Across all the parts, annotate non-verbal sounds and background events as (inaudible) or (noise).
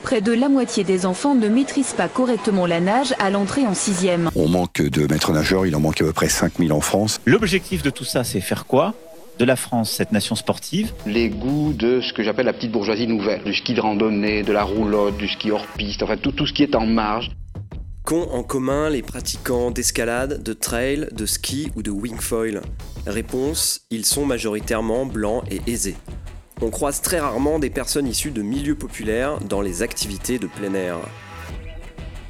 près de la moitié des enfants ne maîtrisent pas correctement la nage à l'entrée en sixième. On manque de maîtres nageurs, il en manque à peu près 5000 en France. L'objectif de tout ça, c'est faire quoi? De la France, cette nation sportive? Les goûts de ce que j'appelle la petite bourgeoisie nouvelle, du ski de randonnée, de la roulotte, du ski hors piste, enfin tout, tout ce qui est en marge. Qu'ont en commun les pratiquants d'escalade, de trail, de ski ou de wingfoil? Réponse, ils sont majoritairement blancs et aisés. On croise très rarement des personnes issues de milieux populaires dans les activités de plein air.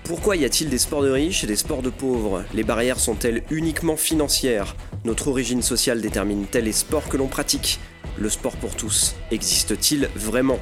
Pourquoi y a-t-il des sports de riches et des sports de pauvres? Les barrières sont-elles uniquement financières? Notre origine sociale détermine-t-elle les sports que l'on pratique? Le sport pour tous existe-t-il vraiment?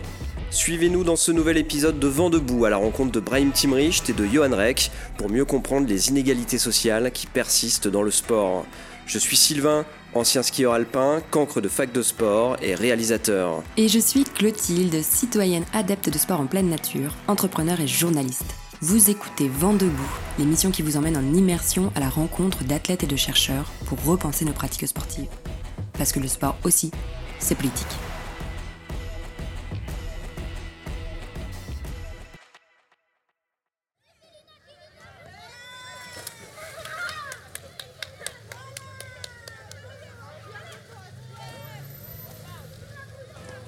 Suivez-nous dans ce nouvel épisode de Vent debout à la rencontre de Brahim Timricht et de Johan Reck pour mieux comprendre les inégalités sociales qui persistent dans le sport. Je suis Sylvain, ancien skieur alpin, cancre de fac de sport et réalisateur. Et je suis Clotilde, citoyenne adepte de sport en pleine nature, entrepreneur et journaliste. Vous écoutez Vent debout, l'émission qui vous emmène en immersion à la rencontre d'athlètes et de chercheurs pour repenser nos pratiques sportives. Parce que le sport aussi, c'est politique.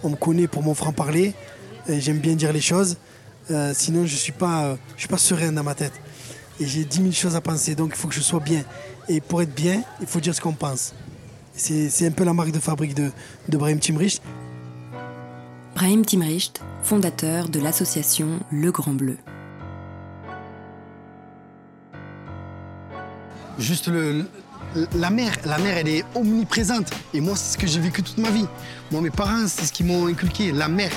On me connaît pour mon franc-parler. J'aime bien dire les choses. Euh, sinon, je ne suis, pas, je suis pas serein dans ma tête. Et j'ai 10 000 choses à penser, donc il faut que je sois bien. Et pour être bien, il faut dire ce qu'on pense. C'est un peu la marque de fabrique de, de Brahim Timricht. Brahim Timricht, fondateur de l'association Le Grand Bleu. Juste le, la mer, la mer, elle est omniprésente. Et moi, c'est ce que j'ai vécu toute ma vie. Moi, mes parents, c'est ce qu'ils m'ont inculqué, la mer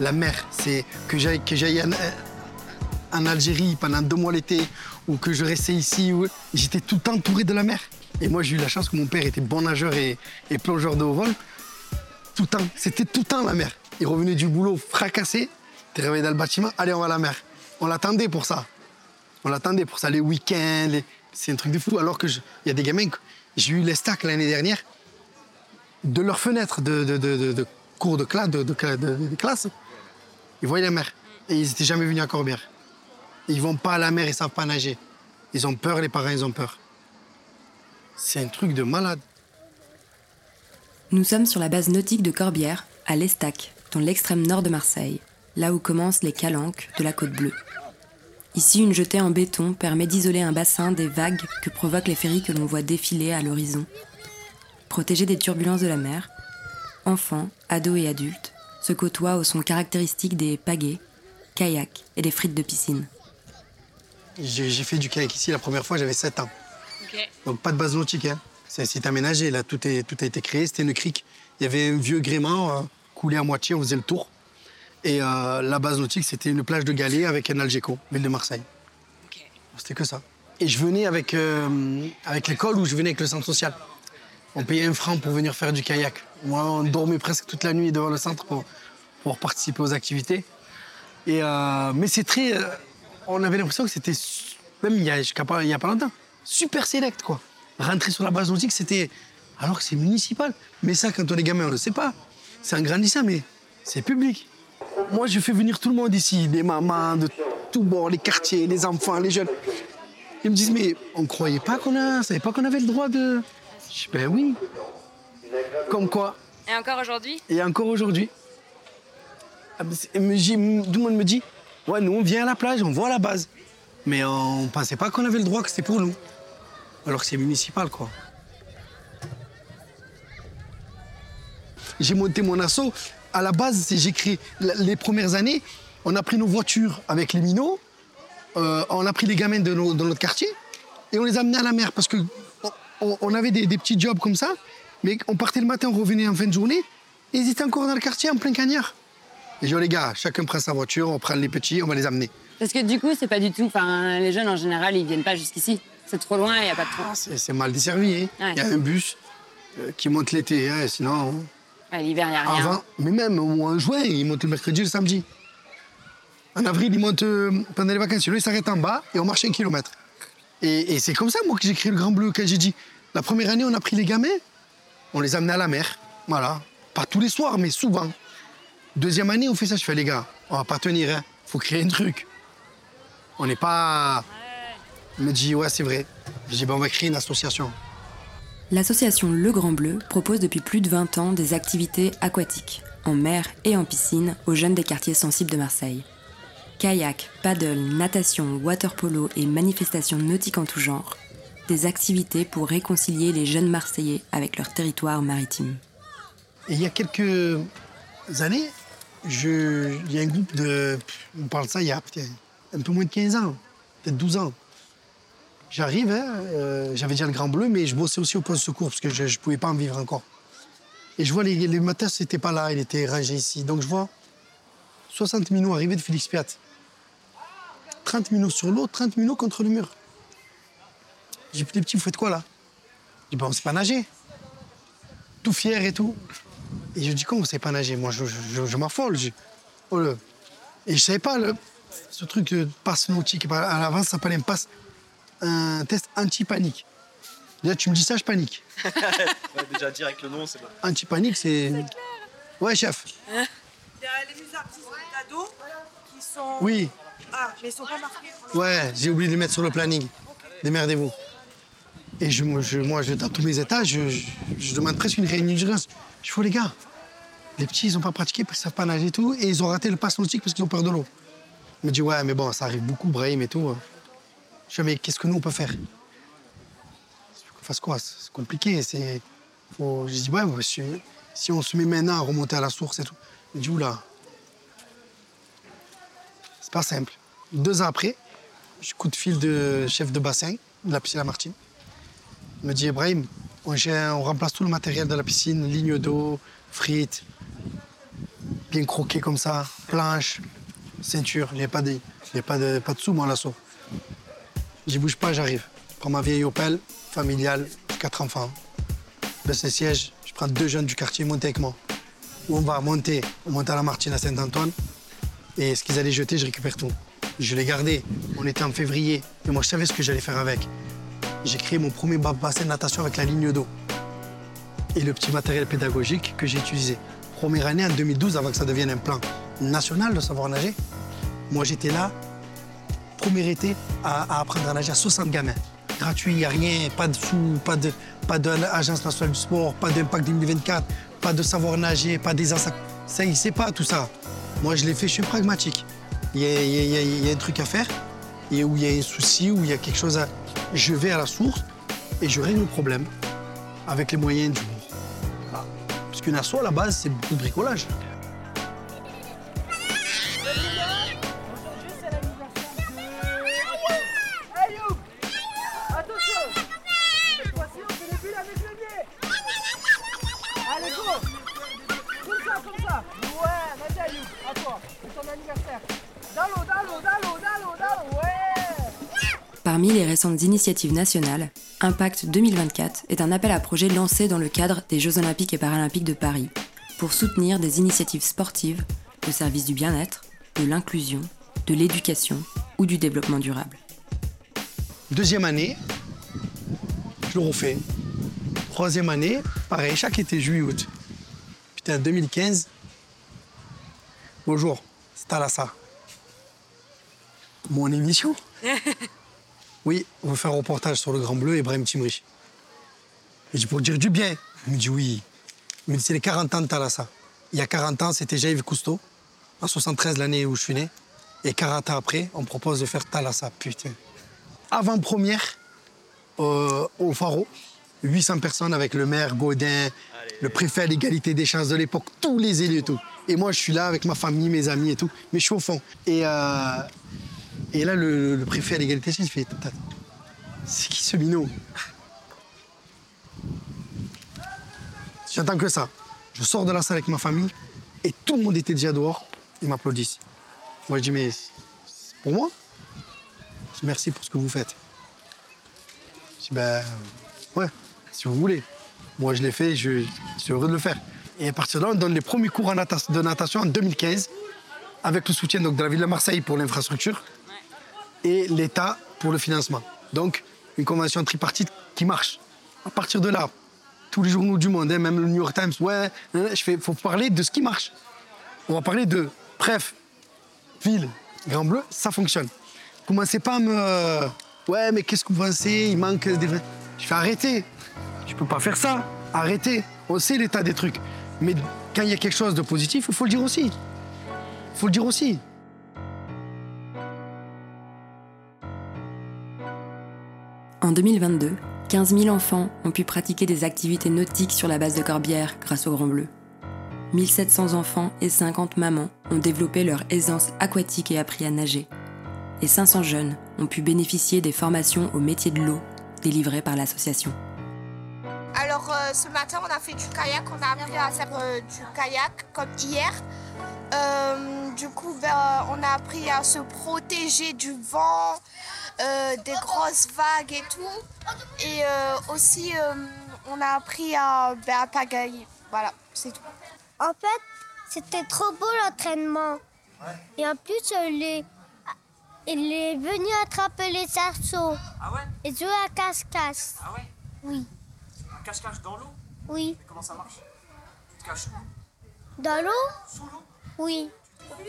la mer. C'est que j'aille j'aille en, Algérie pendant deux mois l'été ou que je restais ici. J'étais tout entouré de la mer. Et moi, j'ai eu la chance que mon père était bon nageur et, plongeur de haut vol. Tout le temps, c'était tout le temps la mer. Il revenait du boulot fracassé, il réveillé dans le bâtiment, allez, on va à la mer. On l'attendait pour ça. On l'attendait pour ça, les week-ends. C'est un truc de fou. Alors qu'il y a des gamins, j'ai eu les stacks l'année dernière, de leur fenêtre de, de, cours de, classe, de, classe, ils voyaient la mer. Et ils n'étaient jamais venus à Corbière. Ils vont pas à la mer, ils savent pas nager. Ils ont peur, les parents, ils ont peur. C'est un truc de malade. Nous sommes sur la base nautique de Corbière, à l'Estac, dans l'extrême nord de Marseille, là où commencent les calanques de la côte bleue. Ici, une jetée en béton permet d'isoler un bassin des vagues que provoquent les ferries que l'on voit défiler à l'horizon. Protégés des turbulences de la mer, enfants, ados et adultes se côtoient au son caractéristique des pagaies, kayaks et des frites de piscine. J'ai fait du kayak ici la première fois, j'avais 7 ans. Donc pas de base nautique. Hein. C'est aménagé, là, tout, est, tout a été créé. C'était une crique. Il y avait un vieux gréement euh, coulé à moitié, on faisait le tour. Et euh, la base nautique, c'était une plage de galets avec un Algeco, ville de Marseille. C'était que ça. Et je venais avec, euh, avec l'école ou je venais avec le centre social. On payait un franc pour venir faire du kayak. Moi, on dormait presque toute la nuit devant le centre pour, pour participer aux activités. Et, euh, mais c'est très. On avait l'impression que c'était, même il y, a, il y a pas longtemps, super select, quoi. Rentrer sur la base nautique, c'était. Alors que c'est municipal. Mais ça, quand on est gamin, on ne le sait pas. C'est un grandissant, mais c'est public. Moi, je fais venir tout le monde ici, des mamans de tous bords, les quartiers, les enfants, les jeunes. Ils me disent, mais on ne croyait pas qu'on a, savait pas qu'on avait le droit de. Je dis, ben oui. Comme quoi. Et encore aujourd'hui? Et encore aujourd'hui. Ah, tout le monde me dit, ouais, nous on vient à la plage, on voit la base. Mais on pensait pas qu'on avait le droit, que c'était pour nous. Alors que c'est municipal, quoi. J'ai monté mon assaut. À la base, j'ai créé les premières années. On a pris nos voitures avec les minots. Euh, on a pris les gamins de, notre quartier et on les a amenés à la mer parce que on, avait des, petits jobs comme ça, mais on partait le matin, on revenait en fin de journée, et ils étaient encore dans le quartier en plein cagnard. Et je dis, les gars, chacun prend sa voiture, on prend les petits, on va les amener. Parce que du coup, c'est pas du tout. Enfin, les jeunes en général, ils viennent pas jusqu'ici. C'est trop loin, il n'y a pas de train. Ah, c'est mal desservi. Hein. Il y a un bus euh, qui monte l'été, hein, sinon. L'hiver, il n'y a rien. mais même de juin, il monte le mercredi et le samedi. En avril, il monte euh, pendant les vacances. Lui, il s'arrête en bas et on marche un kilomètre. Et, et c'est comme ça, moi, que j'ai créé le Grand Bleu, quand j'ai dit la première année, on a pris les gamins, on les a amenés à la mer. Voilà. Pas tous les soirs, mais souvent. Deuxième année, on fait ça. Je fais, les gars, on va pas tenir. Hein. faut créer un truc. On n'est pas. Il me dit, ouais, c'est vrai. Je dis, ben, on va créer une association. L'association Le Grand Bleu propose depuis plus de 20 ans des activités aquatiques, en mer et en piscine, aux jeunes des quartiers sensibles de Marseille. Kayak, paddle, natation, water polo et manifestations nautiques en tout genre. Des activités pour réconcilier les jeunes Marseillais avec leur territoire maritime. Il y a quelques années, il y a un groupe de. On parle de ça il y a un peu moins de 15 ans, peut-être 12 ans. J'arrive, hein, euh, j'avais déjà le Grand Bleu, mais je bossais aussi au poste de secours parce que je ne pouvais pas en vivre encore. Et je vois les, les matins, c'était pas là, il était rangé ici. Donc je vois 60 minous arriver de Félix Piat. 30 minutes sur l'eau, 30 minutes contre le mur. J'ai dit, les petits, vous faites quoi là? Je dis, ben, on sait pas nager. Tout fier et tout. Et je dis, comment vous savez pas nager? Moi, je, je, m'affole. oh, le- Et je savais pas, le- ce truc de passe nautique, à l'avance, ça s'appelle un passe, un test anti-panique. Déjà, tu me dis ça, je panique. (laughs) déjà direct le nom, c'est bon. Anti-panique, c'est. Ouais, chef. Il y a les musées artistes d'ado qui sont. Oui. Ah, mais ils sont pas marqués. Ouais, j'ai oublié de les mettre sur le planning. Démerdez-vous. Et je, moi, je, moi, je- dans tous mes états, je, je- je demande presque une réunion d'urgence. Je dis, les gars, les petits, ils n'ont pas pratiqué parce qu'ils ne savent pas nager et tout, et ils ont raté le pass nautique parce qu'ils ont peur de l'eau. Il me dit, ouais, mais bon, ça arrive beaucoup, Brahim et tout. Je dis, mais qu'est-ce que nous, on peut faire? Qu'on fasse quoi? C'est compliqué. Je dis, ouais, si, on se met maintenant à remonter à la source et tout. Il dit, oula, c'est pas simple. Deux ans après, je coup de fil de chef de bassin de la piscine à Martine. Il me dit Ibrahim, on, remplace tout le matériel de la piscine, ligne d'eau, frites, bien croqué comme ça, planche, ceinture. Il n'y a pas de, il y a pas de, de. J'y bouge pas, j'arrive. Prends ma vieille Opel familiale, quatre enfants. Baisse les sièges, je prends deux jeunes du quartier, monter avec moi. On va monter, on monte à la Martine à Saint-Antoine. Et ce qu'ils allaient jeter, je récupère tout. Je l'ai gardé. On était en février. Et moi, je savais ce que j'allais faire avec. J'ai créé mon premier ba- bassin de natation avec la ligne d'eau. Et le petit matériel pédagogique que j'ai utilisé. Première année en 2012, avant que ça devienne un plan national de savoir nager. Moi, j'étais là, premier été, à, apprendre à nager à 60 gamins. Gratuit, il n'y a rien, pas de sous, pas de pas d'agence nationale du sport, pas d'impact 2024, pas de savoir nager, pas des ensacs. Ça, il sait pas tout ça. Moi, je l'ai fait, je suis pragmatique. Il y a, y a- y a- un truc à faire, et où il y a un souci, où il y a quelque chose à. Je vais à la source et je règle le problème avec les moyens du. Voilà. Parce qu'une asso, à la base, c'est beaucoup de bricolage. Récentes initiatives nationales, Impact 2024 est un appel à projet lancé dans le cadre des Jeux Olympiques et Paralympiques de Paris pour soutenir des initiatives sportives au service du bien-être, de l'inclusion, de l'éducation ou du développement durable. Deuxième année, je le refais. Troisième année, pareil, chaque été, juillet, août. Putain, 2015. Bonjour, c'est Talassa. Mon émission (laughs) Oui, on veut faire un reportage sur le Grand Bleu et Ibrahim Timri. Je dis pour dire du bien. Il me dit oui. Il me dit c'est les 40 ans de Talassa. Il y a 40 ans, c'était Jaïve Cousteau, en 73, l'année où je suis né. Et 40 ans après, on propose de faire Talassa, putain. Avant-première euh, au Faro, 800 personnes avec le maire Gaudin, le préfet à l'égalité des chances de l'époque, tous les élus et tout. Et moi, je suis là avec ma famille, mes amis et tout, mais je suis au fond. Et, euh, et là, le, préfet à l'égalité il fait C'est qui ce minot? J'attends que ça. Je sors de la salle avec ma famille et tout le monde était déjà dehors. Ils m'applaudissent. Moi, je dis, mais c'est pour moi? Merci pour ce que vous faites. Je dis, ben, ouais, si vous voulez. Moi, je l'ai fait, je, je suis heureux de le faire. Et à partir de là, on donne les premiers cours de natation en 2015, avec le soutien donc, de la ville de Marseille pour l'infrastructure et l'État pour le financement. Donc, une convention tripartite qui marche. À partir de là, tous les journaux du monde, hein, même le New York Times, ouais, hein, je fais, faut parler de ce qui marche. On va parler de, bref, ville, Grand Bleu, ça fonctionne. Commencez pas à me. Ouais, mais qu'est-ce que vous pensez? Il manque des. Je fais arrêter. Je peux pas faire ça. Arrêtez. On sait l'état des trucs. Mais quand il y a quelque chose de positif, il faut le dire aussi. Il faut le dire aussi. En 2022, 15 000 enfants ont pu pratiquer des activités nautiques sur la base de Corbière grâce au Grand Bleu. 1700 enfants et 50 mamans ont développé leur aisance aquatique et appris à nager. Et 500 jeunes ont pu bénéficier des formations au métier de l'eau délivrées par l'association. Alors euh, ce matin on a fait du kayak, on a appris à faire euh, du kayak comme hier. Euh, du coup ben, on a appris à se protéger du vent, des grosses vagues et tout. Et aussi on a appris à, ben, à pagailler. Voilà, c'est tout. En fait, c'était trop beau l'entraînement. Et en plus, il est, il est venu attraper les cerceaux. Ah ouais? Et jouer à cache-cache. Ah ouais? Oui. Un cache-cache dans l'eau? Oui. Et comment ça marche? Tu te caches où? Dans l'eau? Sous l'eau? Oui.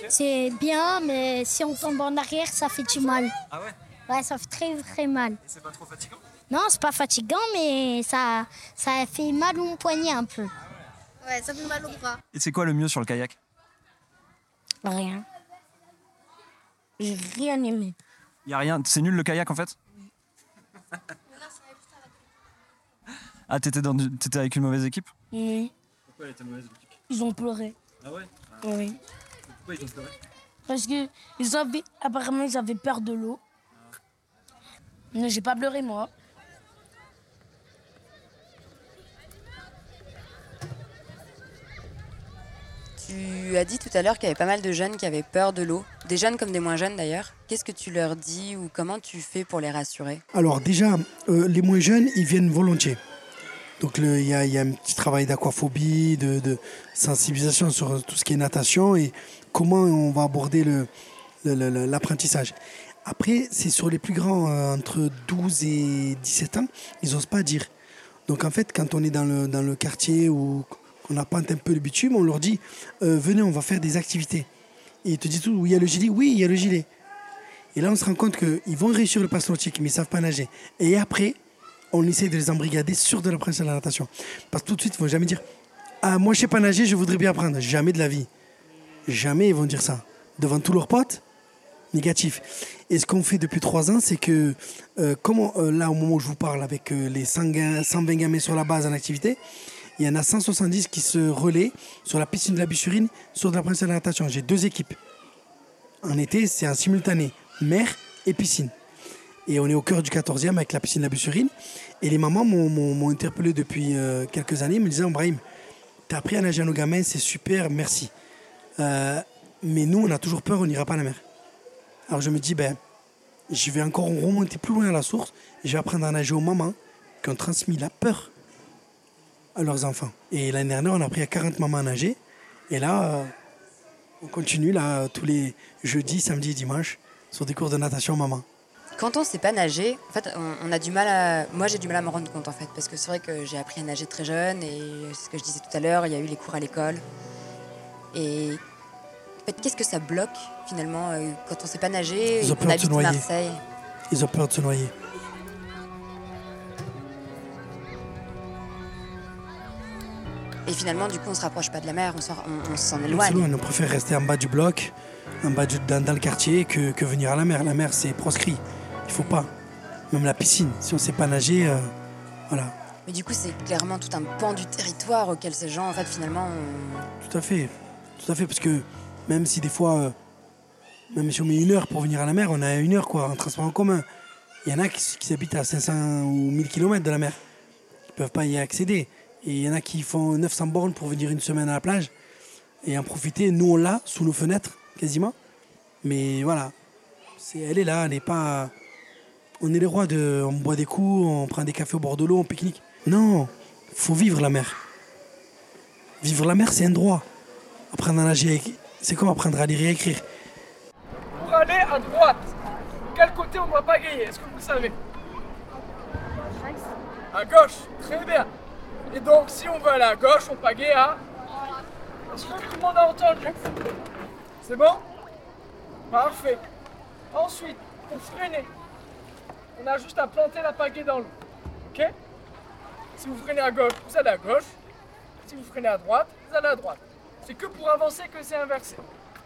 C'est bien, mais si on tombe en arrière, ça fait du mal. Ah ouais? Ouais, ça fait très très mal. Et c'est pas trop fatigant? Non, c'est pas fatigant, mais ça, ça fait mal au poignet un peu. Ouais, ça fait mal au bras. Et c'est quoi le mieux sur le kayak? Rien. J'ai rien aimé. Y a rien. C'est nul le kayak en fait? (laughs) Ah, t'étais, dans du- t'étais avec une mauvaise équipe? Oui. Pourquoi elle était mauvaise l'équipe Ils ont pleuré. Ah ouais? Oui. Pourquoi ils ont pleuré? Parce que ils avaient, apparemment, ils avaient peur de l'eau. Mais j'ai pas pleuré, moi. Tu as dit tout à l'heure qu'il y avait pas mal de jeunes qui avaient peur de l'eau, des jeunes comme des moins jeunes d'ailleurs. Qu'est-ce que tu leur dis ou comment tu fais pour les rassurer? Alors déjà, euh, les moins jeunes, ils viennent volontiers. Donc il y a, il y a un petit travail d'aquaphobie, de, de sensibilisation sur tout ce qui est natation et comment on va aborder le- le- le- le- l'apprentissage. Après, c'est sur les plus grands, euh, entre 12 et 17 ans, ils n'osent pas dire. Donc en fait, quand on est dans le, dans le quartier ou qu'on apprend un peu le bitume, on leur dit euh, venez, on va faire des activités. Et ils te disent oui, il y a le gilet, oui, il y a le gilet. Et là, on se rend compte qu'ils vont réussir le pass nautique, mais ils ne savent pas nager. Et après, on essaie de les embrigader sur de l'apprentissage de la natation. Parce que tout de suite, ils ne vont jamais dire Ah, moi, je ne sais pas nager, je voudrais bien apprendre. Jamais de la vie. Jamais ils vont dire ça. Devant tous leurs potes, négatif. Et ce qu'on fait depuis trois ans, c'est que, euh, euh, là, au moment où je vous parle, avec euh, les 100 ga- 120 gamins sur la base en activité, il y en a 170 qui se relaient sur la piscine de la Bussurine sur de l'apprentissage de la natation. J'ai deux équipes. En été, c'est en simultané, mer et piscine. Et on est au cœur du 14e avec la piscine de la Bussurine. Et les mamans m'ont- interpellé depuis quelques années, me disaient Brahim, t'as appris à nager à nos gamins, c'est super, merci. Mais nous, on a toujours peur, on n'ira pas à la mer. Alors je me dis, ben, je vais encore remonter plus loin à la source et je vais apprendre à nager aux mamans qui ont transmis la peur à leurs enfants. Et l'année dernière, on a appris à 40 mamans à nager. Et là, euh, on continue là tous les jeudis, samedis et dimanches sur des cours de natation maman. Quand on sait pas nager, en fait, on, a du mal à. Moi, j'ai du mal à me rendre compte en fait, parce que c'est vrai que j'ai appris à nager très jeune et ce que je disais tout à l'heure, il y a eu les cours à l'école. Et en fait, qu'est-ce que ça bloque finalement euh, quand on sait pas nager Ils ont qu'on peur de se noyer. Marseille Ils ont peur de se noyer. Et finalement, du coup, on se rapproche pas de la mer, on s'en on- on s'en éloigne. on préfère rester en bas du bloc, en bas du- dans, dans le quartier, que, que venir à la mer. La mer, c'est proscrit. Il faut pas. Même la piscine, si on sait pas nager, euh, voilà. Mais du coup, c'est clairement tout un pan du territoire auquel ces gens, en fait, finalement, Tout à fait. Tout à fait, parce que même si des fois, euh, même si on met une heure pour venir à la mer, on a une heure quoi, en transport en commun. Il y en a qui, qui habitent à 500 ou 1000 km de la mer, qui peuvent pas y accéder. Et il y en a qui font 900 bornes pour venir une semaine à la plage et en profiter. Nous, on l'a sous nos fenêtres, quasiment. Mais voilà, elle est là, elle n'est pas. On est les rois de. On boit des coups, on prend des cafés au bord de l'eau, on pique-nique. Non, faut vivre la mer. Vivre la mer, c'est un droit. Apprendre à nager, c'est comme apprendre à lire et à écrire. Aller à droite, quel côté on doit pagayer Est-ce que vous le savez? À gauche, très bien. Et donc, si on veut aller à gauche, on pagaie à? Est-ce que tout le monde a entendu? C'est bon? Parfait. Ensuite, pour freiner, on a juste à planter la pagaie dans l'eau. Ok? Si vous freinez à gauche, vous allez à gauche. Si vous freinez à droite, vous allez à droite. C'est que pour avancer que c'est inversé.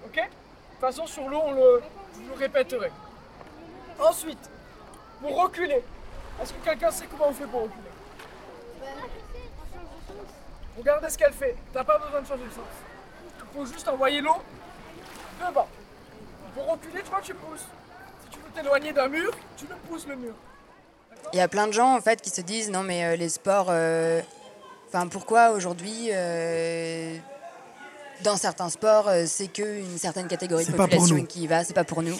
Ok? De toute façon, sur l'eau, on le, vous le répéterai. Ensuite, pour reculer, est-ce que quelqu'un sait comment on fait pour reculer Regardez ce qu'elle fait. T'as pas besoin de changer de sens. Il faut juste envoyer l'eau devant. Pour reculer, tu vois, tu pousses. Si tu veux t'éloigner d'un mur, tu le pousses le mur. Il y a plein de gens en fait qui se disent non mais euh, les sports, euh, enfin pourquoi aujourd'hui euh, dans certains sports euh, c'est que une certaine catégorie de population qui y va, c'est pas pour nous.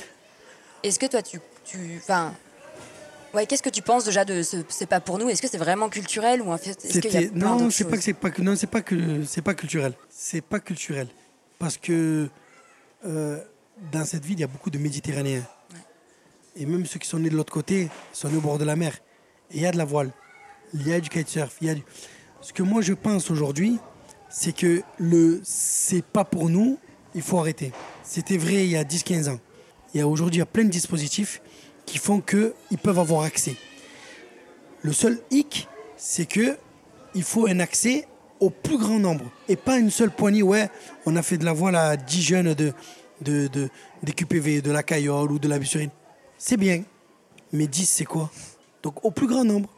Est-ce que toi tu, tu, enfin, ouais, qu'est-ce que tu penses déjà de ce c'est pas pour nous? Est-ce que c'est vraiment culturel ou en fait est-ce qu'il y a C'était- plein non, c'est pas que c'est pas que non, c'est pas que c'est pas culturel. C'est pas culturel parce que euh, dans cette ville, il y a beaucoup de Méditerranéens. Et même ceux qui sont nés de l'autre côté sont nés au bord de la mer. Et il y a de la voile, il y a du kitesurf, il y a du... Ce que moi je pense aujourd'hui, c'est que le c'est pas pour nous, il faut arrêter. C'était vrai il y a 10-15 ans. Il y a aujourd'hui plein de dispositifs qui font qu'ils peuvent avoir accès. Le seul hic, c'est que il faut un accès au plus grand nombre et pas une seule poignée. Ouais, on a fait de la voile à 10 jeunes de, de, de, des QPV, de la Caillole ou de la Bussurine. C'est bien, mais 10, c'est quoi? Donc au plus grand nombre.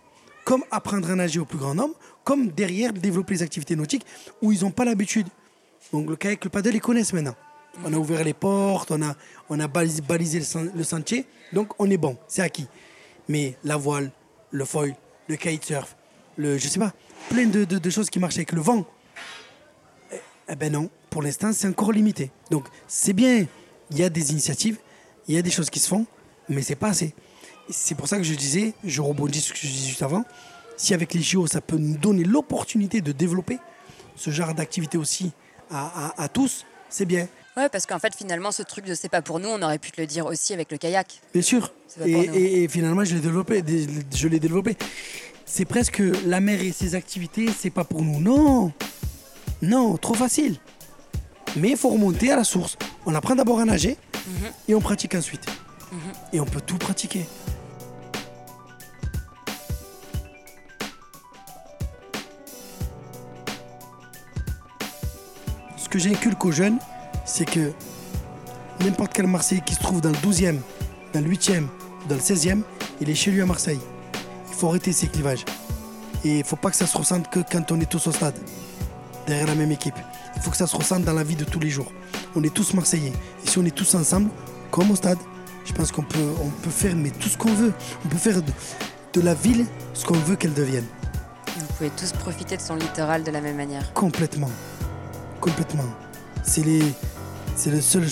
Comme apprendre à nager au plus grand nombre, comme derrière développer les activités nautiques où ils n'ont pas l'habitude. Donc le kayak, le paddle, ils connaissent maintenant. On a ouvert les portes, on a, balisé, le, sen- le sentier, donc on est bon, c'est acquis. Mais la voile, le foil, le kitesurf, le, je sais pas, plein de, choses qui marchent avec le vent. Eh, eh ben non, pour l'instant, c'est encore limité. Donc c'est bien, il y a des initiatives, il y a des choses qui se font, mais c'est pas assez. C'est pour ça que je disais, je rebondis sur ce que je disais juste avant, si avec les JO, ça peut nous donner l'opportunité de développer ce genre d'activité aussi à, à- à tous, c'est bien. Ouais, parce qu'en fait finalement ce truc de c'est pas pour nous, on aurait pu te le dire aussi avec le kayak. Bien sûr. Et, finalement, je l'ai développé. dé- Je l'ai développé. C'est presque la mer et ses activités, c'est pas pour nous. Non. Non, trop facile. Mais il faut remonter à la source. On apprend d'abord à nager Mhm. et on pratique ensuite. Et on peut tout pratiquer. Que j'inculque aux jeunes, c'est que n'importe quel Marseillais qui se trouve dans le 12e, dans le 8e, dans le 16e, il est chez lui à Marseille. Il faut arrêter ces clivages. Et il faut pas que ça se ressente que quand on est tous au stade, derrière la même équipe. Il faut que ça se ressente dans la vie de tous les jours. On est tous Marseillais. Et si on est tous ensemble, comme au stade, je pense qu'on peut, on peut faire mais tout ce qu'on veut. On peut faire de, de la ville ce qu'on veut qu'elle devienne. Vous pouvez tous profiter de son littoral de la même manière. Complètement. Complètement. C'est les, c'est le seul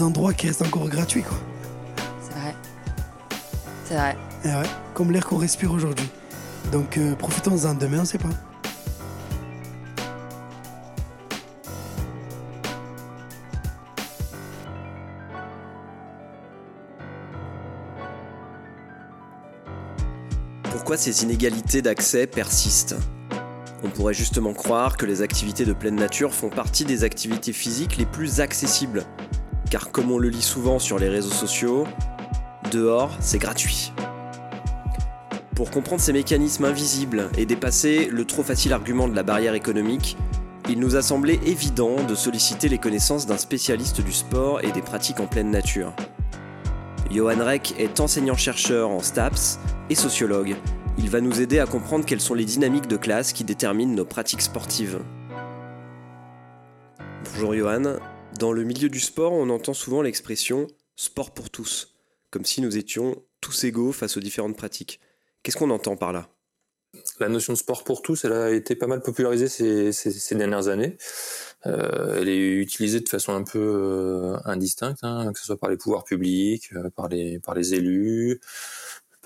endroit qui reste encore gratuit, quoi. C'est vrai. C'est vrai. Eh ouais, comme l'air qu'on respire aujourd'hui. Donc euh, profitons-en demain, on sait pas. Pourquoi ces inégalités d'accès persistent? On pourrait justement croire que les activités de pleine nature font partie des activités physiques les plus accessibles. Car comme on le lit souvent sur les réseaux sociaux, dehors, c'est gratuit. Pour comprendre ces mécanismes invisibles et dépasser le trop facile argument de la barrière économique, il nous a semblé évident de solliciter les connaissances d'un spécialiste du sport et des pratiques en pleine nature. Johan Reck est enseignant-chercheur en STAPS et sociologue. Il va nous aider à comprendre quelles sont les dynamiques de classe qui déterminent nos pratiques sportives. Bonjour Johan. Dans le milieu du sport, on entend souvent l'expression sport pour tous, comme si nous étions tous égaux face aux différentes pratiques. Qu'est-ce qu'on entend par là? La notion de sport pour tous, elle a été pas mal popularisée ces, dernières années. Euh, elle est utilisée de façon un peu euh, indistincte, hein, que ce soit par les pouvoirs publics, euh, par les élus,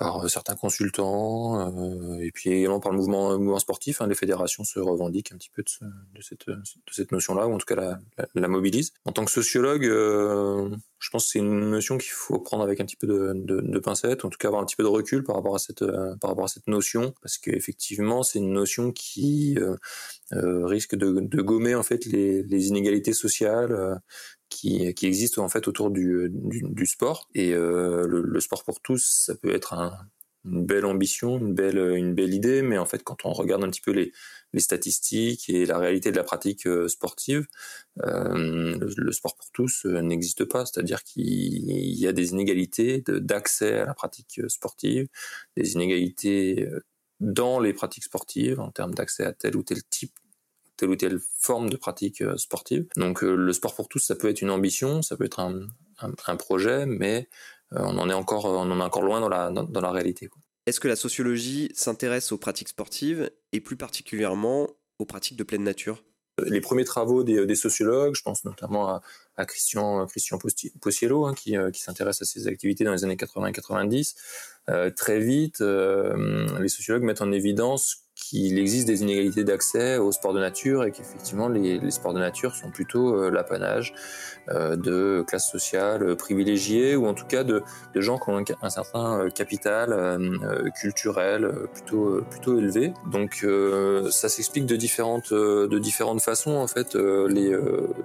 par euh, certains consultants, euh, et puis également par le mouvement, sportif. hein, les fédérations se revendiquent un petit peu de, ce- de cette, notion-là, ou en tout cas la, la, mobilisent. En tant que sociologue, euh, je pense que c'est une notion qu'il faut prendre avec un petit peu de, pincette, en tout cas avoir un petit peu de recul par rapport à cette, notion, parce qu'effectivement, c'est une notion qui risque de, gommer en fait les, inégalités sociales qui, qui existent en fait autour du, du, du sport. Et le, le, sport pour tous, ça peut être un, une belle ambition, une belle, une belle idée, mais en fait, quand on regarde un petit peu les, les statistiques et la réalité de la pratique euh, sportive, euh, le, sport pour tous euh, n'existe pas. C'est-à-dire qu'il y a des inégalités d'accès à la pratique sportive, des inégalités dans les pratiques sportives en termes d'accès à tel ou tel type telle ou telle forme de pratique sportive. Donc le sport pour tous, ça peut être une ambition, ça peut être un, un projet, mais euh, on en est encore, on en est encore loin dans la, dans, la réalité. Est-ce que la sociologie s'intéresse aux pratiques sportives et plus particulièrement aux pratiques de pleine nature? Les premiers travaux des, sociologues, je pense notamment à, Christian, Christian Possiello, hein, qui, euh, qui s'intéresse à ces activités dans les années 80-90, euh, très vite, les sociologues mettent en évidence qu'il existe des inégalités d'accès aux sports de nature et qu'effectivement les, sports de nature sont plutôt euh, l'apanage euh, de classes sociales euh, privilégiées ou en tout cas de, de gens qui ont un, certain capital culturel plutôt plutôt élevé. Donc ça s'explique de différentes de différentes façons en fait les,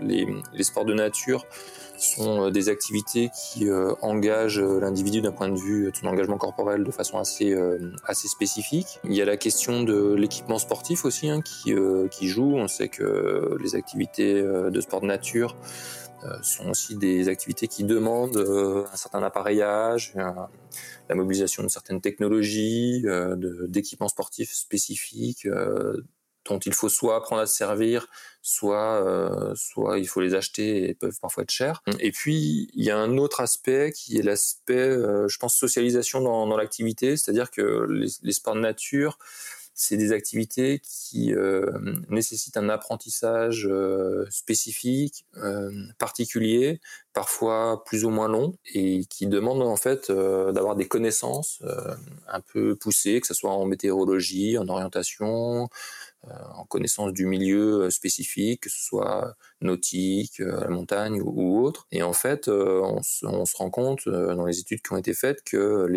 les, les sports de nature sont euh, des activités qui euh, engagent euh, l'individu d'un point de vue de son engagement corporel de façon assez assez spécifique. Il y a la question de l'équipement sportif aussi hein, qui qui joue. On sait que les activités de sport de nature sont aussi des activités qui demandent un certain appareillage, la mobilisation de certaines technologies, d'équipements sportifs spécifiques dont il faut soit apprendre à se servir, soit euh, soit il faut les acheter et peuvent parfois être chers. Et puis il y a un autre aspect qui est l'aspect, euh, je pense, socialisation dans, dans l'activité, c'est-à-dire que les, les, sports de nature c'est des activités qui euh, nécessitent un apprentissage spécifique, particulier, parfois plus ou moins long, et qui demandent en fait d'avoir des connaissances un peu poussées, que ce soit en météorologie, en orientation, en connaissance du milieu spécifique, que ce soit nautique, la montagne ou, autre. Et en fait, on, se rend compte dans les études qui ont été faites que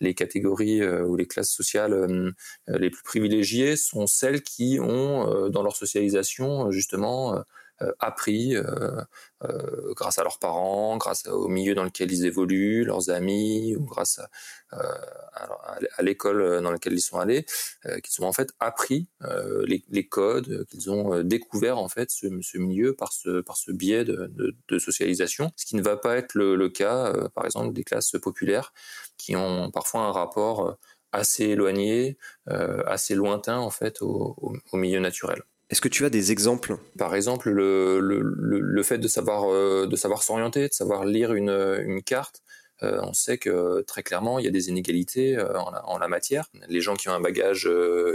les catégories euh, ou les classes sociales euh, les plus privilégiées sont celles qui ont, euh, dans leur socialisation, justement, appris grâce à leurs parents, grâce au milieu dans lequel ils évoluent, leurs amis, ou grâce à, l'école dans laquelle ils sont allés, qu'ils ont en fait appris les, codes, qu'ils ont découvert en fait ce, milieu par ce par ce biais de, socialisation, ce qui ne va pas être le, le cas, par exemple, des classes populaires qui ont parfois un rapport euh, assez éloigné, euh, assez lointain en fait au, milieu naturel. Est-ce que tu as des exemples? Par exemple, le, fait de savoir, euh, de savoir s'orienter, de savoir lire une, carte, euh, on sait que très clairement, il y a des inégalités euh, en la, matière. Les gens qui ont un bagage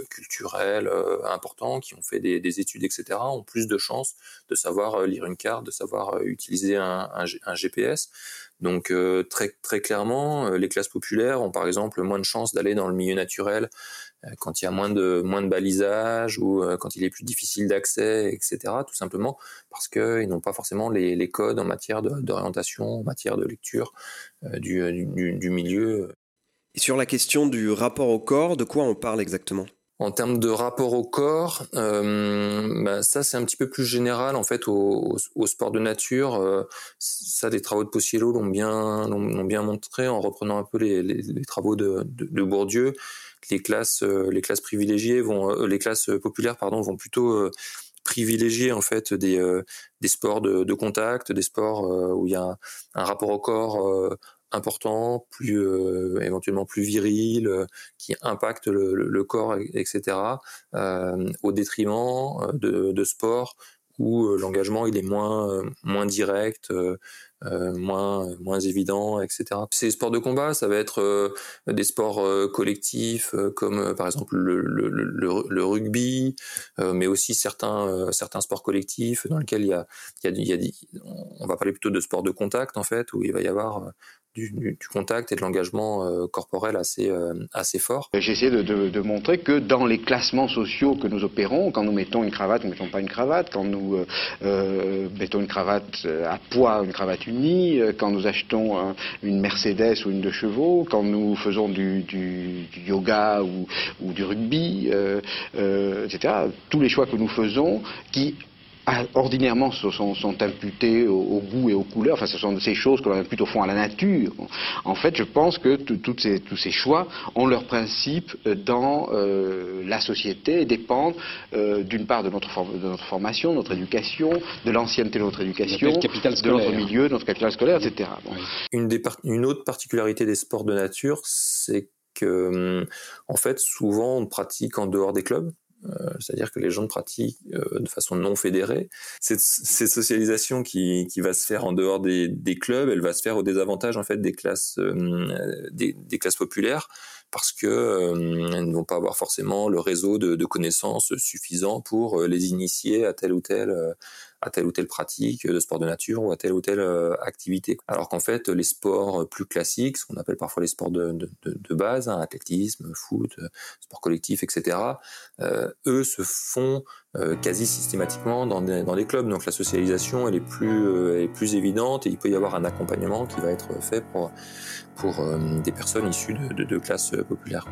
culturel important, qui ont fait des, études, etc., ont plus de chances de savoir lire une carte, de savoir utiliser un GPS. Donc très très clairement, les classes populaires ont par exemple moins de chances d'aller dans le milieu naturel euh, quand il y a moins de moins de balisage ou euh, quand il est plus difficile d'accès, etc. Tout simplement parce qu'ils n'ont pas forcément les, les, codes en matière d'orientation, en matière de lecture euh, du, du, du, milieu. Et sur la question du rapport au corps, de quoi on parle exactement? En termes de rapport au corps, euh, bah ça c'est un petit peu plus général en fait au, au, sport de nature. ça, les travaux de Possiello l'ont bien l'ont bien montré en reprenant un peu les, les, les travaux de, de, Bourdieu les classes, euh, les classes privilégiées vont, euh, les classes populaires pardon, vont plutôt euh, privilégier en fait des, des sports de, de, contact, des sports où il y a un, rapport au corps important, plus éventuellement plus viril, qui impacte le, le, corps, etc. au détriment de, de sports où l'engagement il est moins moins direct, euh, moins moins évident, etc. Ces sports de combat, ça va être euh, des sports euh, collectifs comme par exemple le, le, le, le rugby, mais aussi certains certains sports collectifs dans lesquels il y a il y a, il y a on va parler plutôt de sports de contact en fait où il va y avoir du, du, contact et de l'engagement euh, corporel assez, euh, assez fort. J'ai essayé de, de, de, montrer que dans les classements sociaux que nous opérons, quand nous mettons une cravate ou ne mettons pas une cravate, quand nous euh, euh mettons une cravate à poids, une cravate unie, quand nous achetons une Mercedes ou une de chevaux, quand nous faisons du, du, du yoga ou, ou, du rugby, etc., tous les choix que nous faisons qui ordinairement sont, sont, imputés au, goût et aux couleurs, enfin ce sont ces choses qu'on impute au fond à la nature. En fait, je pense que toutes ces, tous ces choix ont leur principe dans euh, la société et dépendent euh, d'une part de notre, de notre, formation, notre éducation, de l'ancienneté de notre éducation, de notre milieu, de notre capital scolaire, etc. Une, des une autre particularité des sports de nature, c'est que, hum, en fait, souvent on pratique en dehors des clubs. Euh, c'est-à-dire que les gens pratiquent euh, de façon non fédérée. Cette, socialisation qui, va se faire en dehors des, clubs, elle va se faire au désavantage en fait des classes euh, des, classes populaires parce que elles ne vont pas avoir forcément le réseau de, de connaissances suffisant pour les initier à tel ou tel à telle ou telle pratique de sport de nature ou à telle ou telle euh, activité. Alors qu'en fait, les sports plus classiques, ce qu'on appelle parfois les sports de, de, base, hein, athlétisme, foot, sport collectif, etc., euh, eux se font euh, quasi systématiquement dans des, dans des clubs. Donc la socialisation, elle est plus, est plus évidente et il peut y avoir un accompagnement qui va être fait pour, pour des personnes issues de, de classes populaires.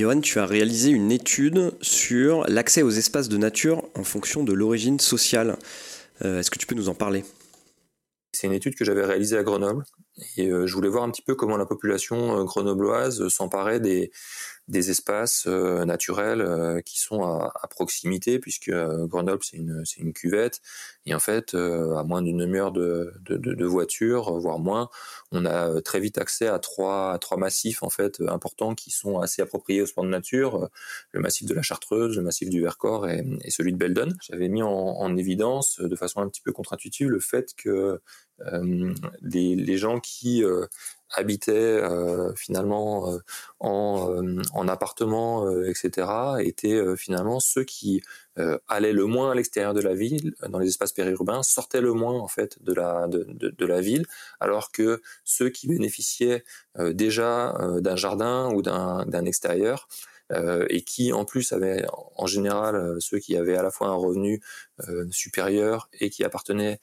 Johan, tu as réalisé une étude sur l'accès aux espaces de nature en fonction de l'origine sociale. Euh, est-ce que tu peux nous en parler? C'est une étude que j'avais réalisée à Grenoble et euh, je voulais voir un petit peu comment la population euh, grenobloise s'emparait des, des espaces euh, naturels euh, qui sont à, proximité, puisque euh, Grenoble c'est une, une cuvette, et en fait, à moins d'une demi-heure de, de, voiture, voire moins, on a très vite accès à trois, trois massifs en fait importants qui sont assez appropriés au sport de nature, le massif de la Chartreuse, le massif du Vercors et, celui de Beldon. J'avais mis en, en, évidence de façon un petit peu contre-intuitive le fait que les, gens qui habitaient euh, finalement euh, en, euh, en, appartement, etc., étaient finalement ceux qui allaient le moins à l'extérieur de la ville, dans les espaces périurbains, sortaient le moins en fait de la de, de, de la ville, alors que ceux qui bénéficiaient déjà d'un jardin ou d'un extérieur euh, et qui en plus avaient en général euh, ceux qui avaient à la fois un revenu euh, supérieur et qui appartenaient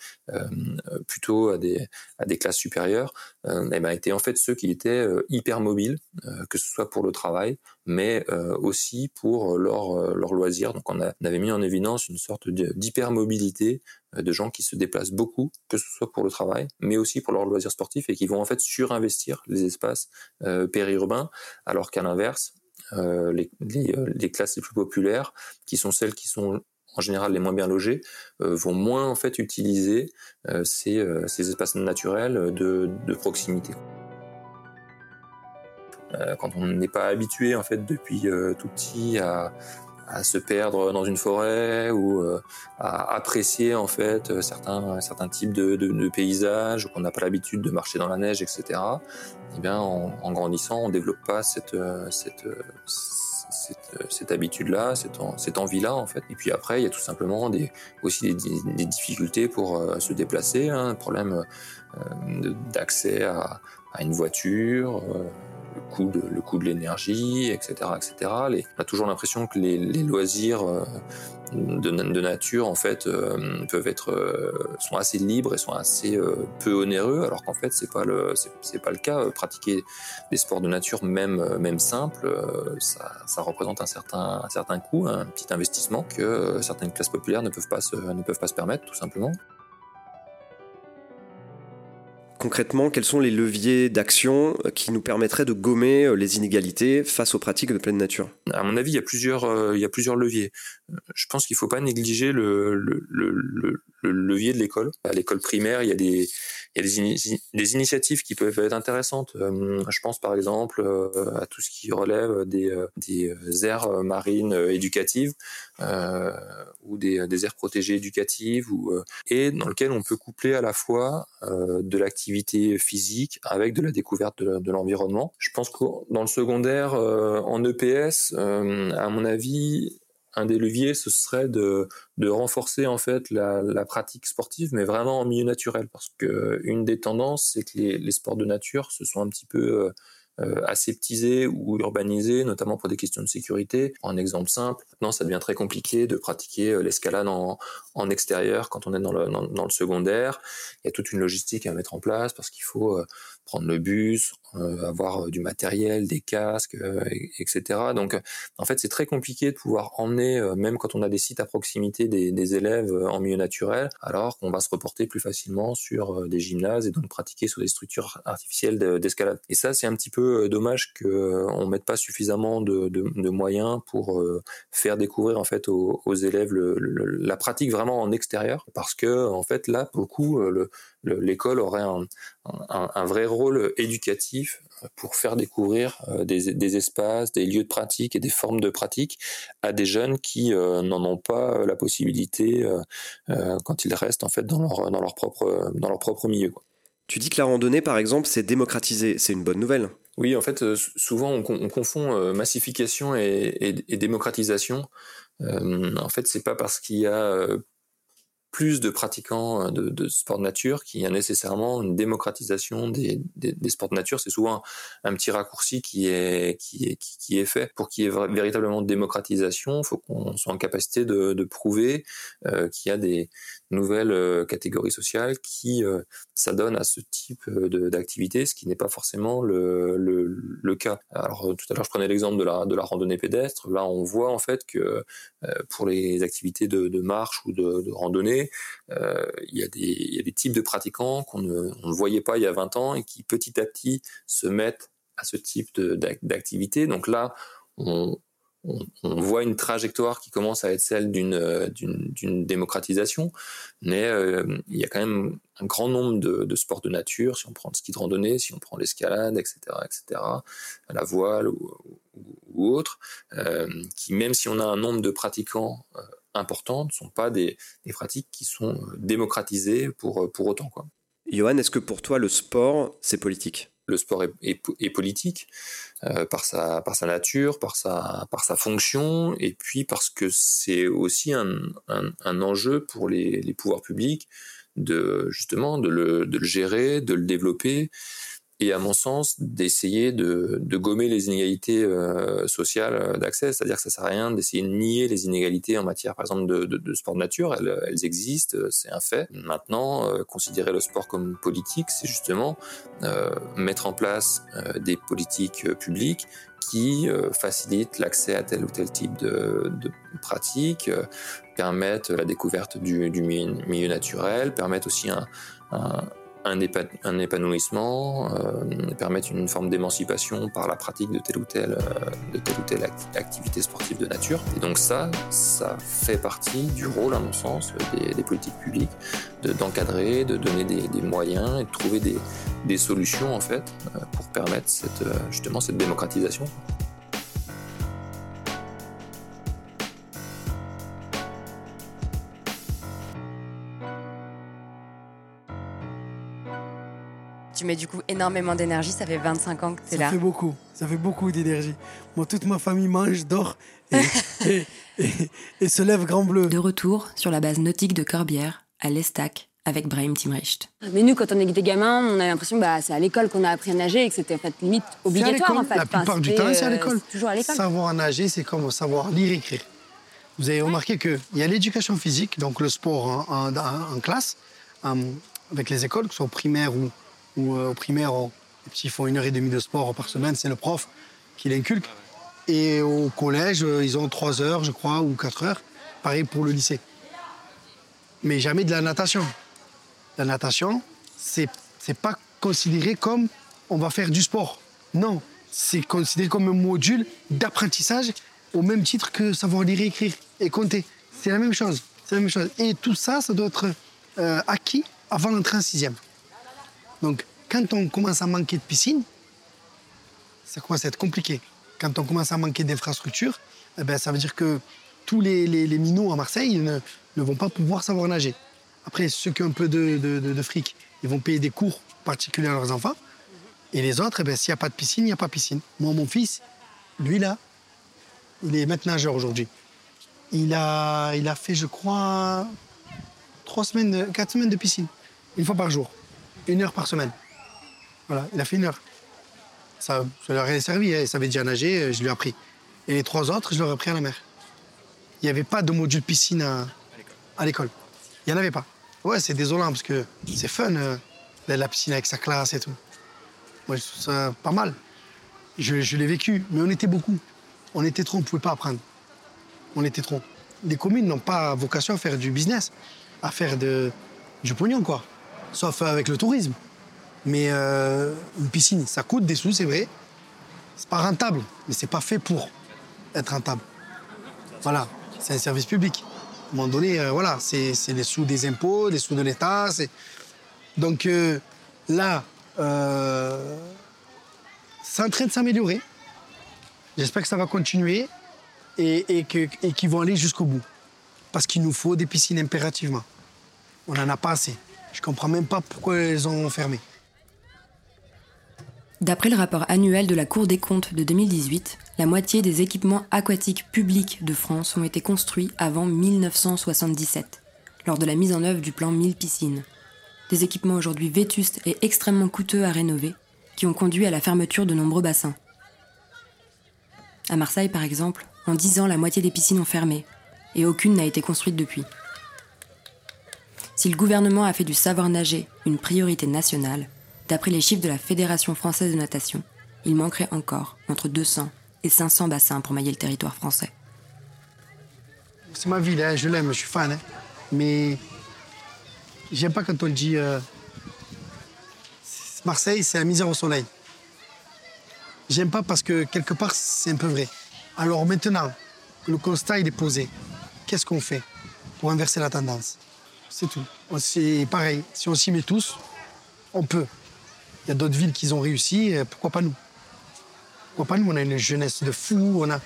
plutôt à des, classes supérieures, eh ben, étaient en fait ceux qui étaient hyper mobiles, que ce soit pour le travail, mais aussi pour leur, leur loisir. Donc on, avait mis en évidence une sorte d'hypermobilité de gens qui se déplacent beaucoup, que ce soit pour le travail, mais aussi pour leur loisir sportif et qui vont en fait surinvestir les espaces périurbains, alors qu'à l'inverse, euh, les, euh, les, classes les plus populaires, qui sont celles qui sont en général les moins bien logées, euh, vont moins en fait utiliser ces, ces, espaces naturels de, de proximité. quand on n'est pas habitué en fait depuis tout petit à, à se perdre dans une forêt ou euh, à apprécier en fait certains certains types de, de, de paysages qu'on n'a pas l'habitude de marcher dans la neige etc eh bien en, en grandissant on développe pas cette cette cette, cette habitude-là, cette, cette envie-là en fait. Et puis après, il y a tout simplement des, aussi des, des difficultés pour euh, se déplacer, hein, un problème euh, d'accès à, à, une voiture, euh, le coût de, l'énergie, etc., etc. On a toujours l'impression que les, loisirs euh, de, de, nature, en fait, euh, peuvent être, euh, sont assez libres et sont assez peu onéreux, alors qu'en fait, c'est pas le, c'est pas le cas. Pratiquer des sports de nature, même, même simples, ça, ça représente un certain, un certain coût, un petit investissement que certaines classes populaires ne peuvent pas se, ne peuvent pas se permettre, tout simplement. Concrètement, quels sont les leviers d'action euh, qui nous permettraient de gommer euh, les inégalités face aux pratiques de pleine nature? À mon avis, il y a plusieurs, euh, il y a plusieurs leviers. Je pense qu'il ne faut pas négliger le, le, le, le levier de l'école. À l'école primaire, il y a des, il y a des, initiatives qui peuvent être intéressantes. je pense par exemple à tout ce qui relève des, des aires marines éducatives euh, ou des, des, aires protégées éducatives, ou, et dans lequel on peut coupler à la fois de l'activité physique avec de la découverte de, l'environnement. Je pense que dans le secondaire, euh, en EPS, euh, à mon avis, un des leviers, ce serait de, renforcer en fait la, pratique sportive, mais vraiment en milieu naturel, parce que une des tendances, c'est que les, sports de nature se sont un petit peu euh, euh, aseptisé ou urbanisé, notamment pour des questions de sécurité. Un exemple simple, maintenant ça devient très compliqué de pratiquer euh, l'escalade en, extérieur quand on est dans le, secondaire. Il y a toute une logistique à mettre en place parce qu'il faut euh, prendre le bus, euh, avoir euh, du matériel, des casques, euh, etc. Donc, en fait, c'est très compliqué de pouvoir emmener, même quand on a des sites à proximité, des, élèves en milieu naturel, alors qu'on va se reporter plus facilement sur des gymnases et donc pratiquer sur des structures artificielles d'escalade. Et ça, c'est un petit peu dommage qu'on mette pas suffisamment de, moyens pour faire découvrir en fait aux, élèves le, la pratique vraiment en extérieur, parce que en fait là, pour le coup, l'école aurait un, un, un vrai rôle éducatif pour faire découvrir euh, des, espaces, des lieux de pratique et des formes de pratique à des jeunes qui euh, n'en ont pas la possibilité euh, quand ils restent en fait dans leur, dans leur, propre, dans leur propre milieu. Tu dis que la randonnée, par exemple, c'est démocratisé. C'est une bonne nouvelle. Oui, en fait, souvent on, confond massification et, et démocratisation. en fait, c'est pas parce qu'il y a plus de pratiquants euh, de, de sport de nature qu'il y a nécessairement une démocratisation des, sports de nature. C'est souvent un, petit raccourci qui est, qui est, qui, est fait. Pour qu'il y ait véritablement démocratisation, il faut qu'on soit en capacité de, de prouver euh, qu'il y a des nouvelles euh, catégories sociales qui euh, s'adonnent à ce type d'activité, ce qui n'est pas forcément le, le, le, cas. Alors tout à l'heure, je prenais l'exemple de la, de la randonnée pédestre. Là, on voit en fait que pour les activités de, de marche ou de, de randonnée, euh, il, y a des, il y a des types de pratiquants qu'on ne, ne voyait pas il y a 20 ans et qui petit à petit se mettent à ce type d'activité. Donc là, on, on, voit une trajectoire qui commence à être celle d'une d'une démocratisation, mais euh, il y a quand même un grand nombre de, sports de nature, si on prend le ski de randonnée, si on prend l'escalade, etc., etc., la voile ou, autre, euh, qui même si on a un nombre de pratiquants euh, importantes, ne sont pas des, pratiques qui sont euh, démocratisées pour, euh, pour autant. Johan, est-ce que pour toi le sport, c'est politique? Le sport est, politique euh, par, sa, nature, par sa, fonction, et puis parce que c'est aussi un, enjeu pour les, pouvoirs publics de justement de de le gérer, de le développer et à mon sens d'essayer de, de, gommer les inégalités euh, sociales euh, d'accès, c'est-à-dire que ça sert à rien d'essayer de nier les inégalités en matière par exemple de, de, de sport de nature, elles, elles existent, euh, c'est un fait. Maintenant, euh, considérer le sport comme politique, c'est justement euh, mettre en place des politiques publiques qui facilitent l'accès à tel ou tel type de, de pratique, permettent la découverte du, du milieu naturel, permettent aussi un, un un, épanouissement, euh, permettre une forme d'émancipation par la pratique de telle ou telle, euh, activité sportive de nature. Et donc ça, ça fait partie du rôle, à mon sens, des, politiques publiques, d'encadrer, de, donner des, moyens et de trouver des, solutions en fait euh, pour permettre justement cette démocratisation. Tu mets du coup énormément d'énergie, ça fait 25 ans que tu es là. Ça fait beaucoup, ça fait beaucoup d'énergie. Moi, toute ma famille mange, dort (laughs) et, et, se lève grand bleu. De retour sur la base nautique de Corbière, à l'Estac, avec Brahim Timrecht. Mais nous, quand on était gamins, on a l'impression que bah, c'est à l'école qu'on a appris à nager et que c'était en fait limite obligatoire. En fait. La plupart du temps, c'est à euh, l'école. toujours à l'école. Savoir nager, c'est comme savoir lire et écrire. Vous avez remarqué qu'il y a l'éducation physique, donc le sport en, en, classe, euh, avec les écoles, que ce soit primaire ou, ou euh, au primaire, les petits font une heure et demie de sport par semaine, c'est le prof qui l'inculque. Et au collège, euh, ils ont trois heures, je crois, ou quatre heures. Pareil pour le lycée. Mais jamais de la natation. La natation, c'est n'est pas considéré comme on va faire du sport. Non, c'est considéré comme un module d'apprentissage au même titre que savoir lire, écrire et compter. C'est la même chose. C'est la même chose. Et tout ça, ça doit être euh, acquis avant d'entrer en sixième. Donc, quand on commence à manquer de piscine, ça commence à être compliqué. Quand on commence à manquer d'infrastructures, eh ben, ça veut dire que tous les, minots à Marseille ne, vont pas pouvoir savoir nager. Après, ceux qui ont un peu de, de, de, fric, ils vont payer des cours particuliers à leurs enfants. Et les autres, eh ben, s'il n'y a pas de piscine, il n'y a pas de piscine. Moi, mon fils, lui là, il est maître nageur aujourd'hui. Il a, il a fait, je crois, trois semaines, quatre semaines de piscine, une fois par jour une heure par semaine. Voilà, il a fait une heure. Ça, ça leur a servi, hein. il savait déjà nager, euh, je lui ai appris. Et les trois autres, je leur ai appris à la mer. Il n'y avait pas de module piscine à, l'école. Il n'y en avait pas. Ouais, c'est désolant parce que c'est fun, euh, la piscine avec sa classe et tout. Moi, je ça pas mal. Je, je l'ai vécu, mais on était beaucoup. On était trop, on ne pouvait pas apprendre. On était trop. Les communes n'ont pas vocation à faire du business, à faire de, du pognon, quoi. Sauf avec le tourisme. Mais euh, une piscine, ça coûte des sous, c'est vrai. C'est pas rentable, mais c'est pas fait pour être rentable. Voilà, c'est un service public. À un moment donné, euh, voilà, c'est les sous des impôts, les sous de l'État. Donc euh, là, euh, c'est en train de s'améliorer. J'espère que ça va continuer et qu'ils vont aller jusqu'au bout. Parce qu'il nous faut des piscines impérativement. On n'en a pas assez. Je comprends même pas pourquoi elles ont fermé. D'après le rapport annuel de la Cour des comptes de 2018, la moitié des équipements aquatiques publics de France ont été construits avant 1977, lors de la mise en œuvre du plan 1000 piscines. Des équipements aujourd'hui vétustes et extrêmement coûteux à rénover, qui ont conduit à la fermeture de nombreux bassins. À Marseille, par exemple, en 10 ans, la moitié des piscines ont fermé, et aucune n'a été construite depuis. Si le gouvernement a fait du savoir nager une priorité nationale, d'après les chiffres de la Fédération française de natation, il manquerait encore entre 200 et 500 bassins pour mailler le territoire français. C'est ma ville, hein, je l'aime, je suis fan. hein. Mais j'aime pas quand on dit euh, Marseille, c'est la misère au soleil. J'aime pas parce que quelque part, c'est un peu vrai. Alors maintenant, le constat est posé, qu'est-ce qu'on fait pour inverser la tendance? C'est tout. C'est pareil, si on s'y met tous, on peut. Il y a d'autres villes qui ont réussi, pourquoi pas nous? Pourquoi pas nous? On a une jeunesse de fou, on a...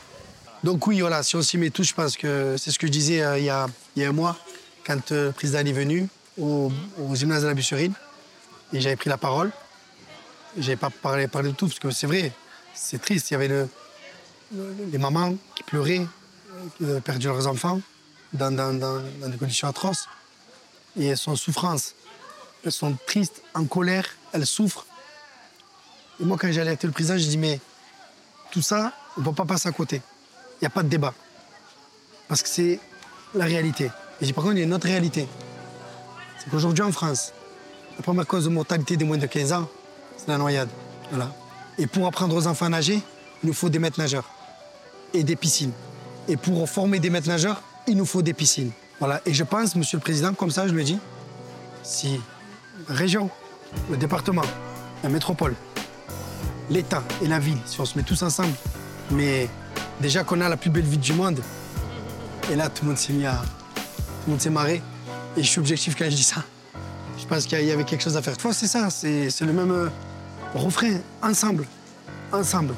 Donc oui, voilà, si on s'y met tous, je pense que c'est ce que je disais euh, il, y a, un mois, quand euh, le président est venu au, au gymnase de la Busserine, et j'avais pris la parole. J'avais pas parlé, parlé de tout, parce que c'est vrai, c'est triste. Il y avait le- le- les mamans qui pleuraient, euh, qui avaient perdu leurs enfants dans des conditions atroces. Et elles sont en souffrance. Elles sont tristes, en colère, elles souffrent. Et moi, quand j'ai alerté le président, je dis, mais tout ça, on ne peut pas passer à côté. Il n'y a pas de débat. Parce que c'est la réalité. Et j'ai par contre, il y a une autre réalité. C'est qu'aujourd'hui, en France, la première cause de mortalité des moins de 15 ans, c'est la noyade. Et pour apprendre aux enfants à nager, il nous faut des maîtres nageurs et des piscines. Et pour former des maîtres nageurs, il nous faut des piscines. Voilà. Et je pense, Monsieur le Président, comme ça, je le dis, si région, le département, la métropole, l'État et la ville, si on se met tous ensemble, mais déjà qu'on a la plus belle ville du monde, et là, tout le monde s'est mis à. Tout le monde s'est marré. Et je suis objectif quand je dis ça. Je pense qu'il y avait quelque chose à faire. Toi, c'est ça, c'est c'est le même euh, refrain. Ensemble. Ensemble.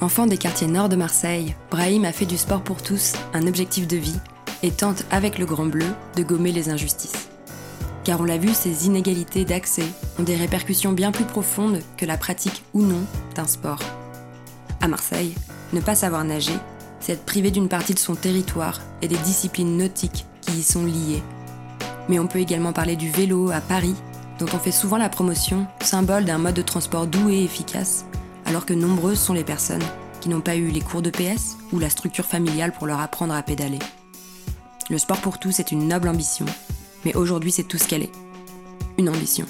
Enfant des quartiers nord de Marseille, Brahim a fait du sport pour tous un objectif de vie et tente avec le Grand Bleu de gommer les injustices. Car on l'a vu, ces inégalités d'accès ont des répercussions bien plus profondes que la pratique ou non d'un sport. À Marseille, ne pas savoir nager, c'est être privé d'une partie de son territoire et des disciplines nautiques qui y sont liées. Mais on peut également parler du vélo à Paris, dont on fait souvent la promotion, symbole d'un mode de transport doux et efficace, alors que nombreuses sont les personnes qui n'ont pas eu les cours de PS ou la structure familiale pour leur apprendre à pédaler. Le sport pour tous est une noble ambition, mais aujourd'hui c'est tout ce qu'elle est. Une ambition.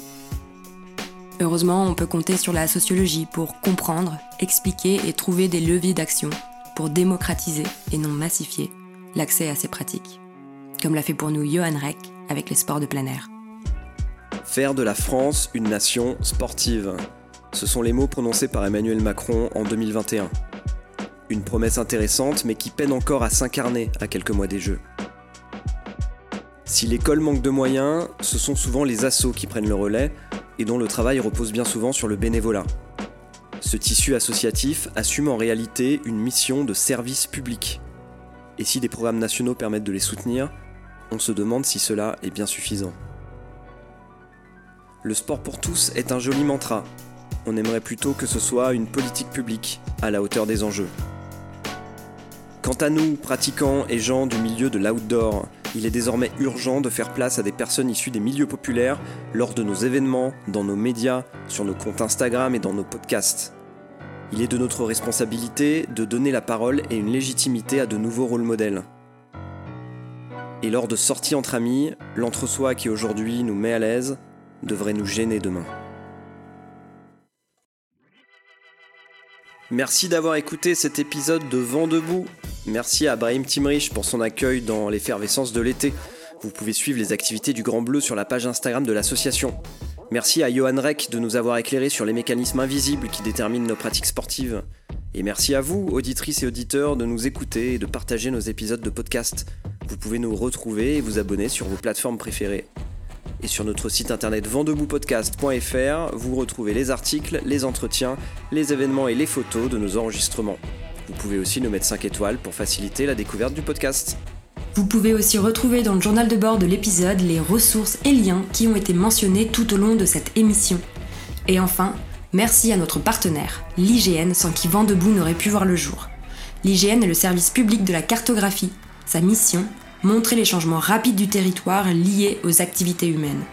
Heureusement, on peut compter sur la sociologie pour comprendre, expliquer et trouver des leviers d'action pour démocratiser et non massifier l'accès à ces pratiques. Comme l'a fait pour nous Johan Reck avec les sports de plein air. Faire de la France une nation sportive. Ce sont les mots prononcés par Emmanuel Macron en 2021. Une promesse intéressante mais qui peine encore à s'incarner à quelques mois des Jeux. Si l'école manque de moyens, ce sont souvent les assos qui prennent le relais et dont le travail repose bien souvent sur le bénévolat. Ce tissu associatif assume en réalité une mission de service public. Et si des programmes nationaux permettent de les soutenir, on se demande si cela est bien suffisant. Le sport pour tous est un joli mantra. On aimerait plutôt que ce soit une politique publique à la hauteur des enjeux. Quant à nous, pratiquants et gens du milieu de l'outdoor, il est désormais urgent de faire place à des personnes issues des milieux populaires lors de nos événements, dans nos médias, sur nos comptes Instagram et dans nos podcasts. Il est de notre responsabilité de donner la parole et une légitimité à de nouveaux rôles modèles. Et lors de sorties entre amis, l'entre-soi qui aujourd'hui nous met à l'aise devrait nous gêner demain. Merci d'avoir écouté cet épisode de Vent debout. Merci à Brahim Timrich pour son accueil dans l'effervescence de l'été. Vous pouvez suivre les activités du Grand Bleu sur la page Instagram de l'association. Merci à Johan Reck de nous avoir éclairé sur les mécanismes invisibles qui déterminent nos pratiques sportives. Et merci à vous, auditrices et auditeurs, de nous écouter et de partager nos épisodes de podcast. Vous pouvez nous retrouver et vous abonner sur vos plateformes préférées. Et sur notre site internet vendeboutpodcast.fr, vous retrouvez les articles, les entretiens, les événements et les photos de nos enregistrements. Vous pouvez aussi nous mettre 5 étoiles pour faciliter la découverte du podcast. Vous pouvez aussi retrouver dans le journal de bord de l'épisode les ressources et liens qui ont été mentionnés tout au long de cette émission. Et enfin, merci à notre partenaire, l'IGN, sans qui Vent debout n'aurait pu voir le jour. L'IGN est le service public de la cartographie. Sa mission, montrer les changements rapides du territoire liés aux activités humaines.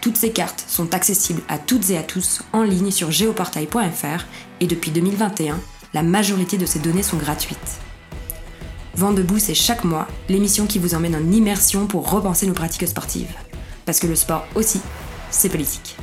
Toutes ces cartes sont accessibles à toutes et à tous en ligne sur géoportail.fr et depuis 2021, la majorité de ces données sont gratuites. Vent debout, c'est chaque mois l'émission qui vous emmène en immersion pour repenser nos pratiques sportives. Parce que le sport aussi, c'est politique.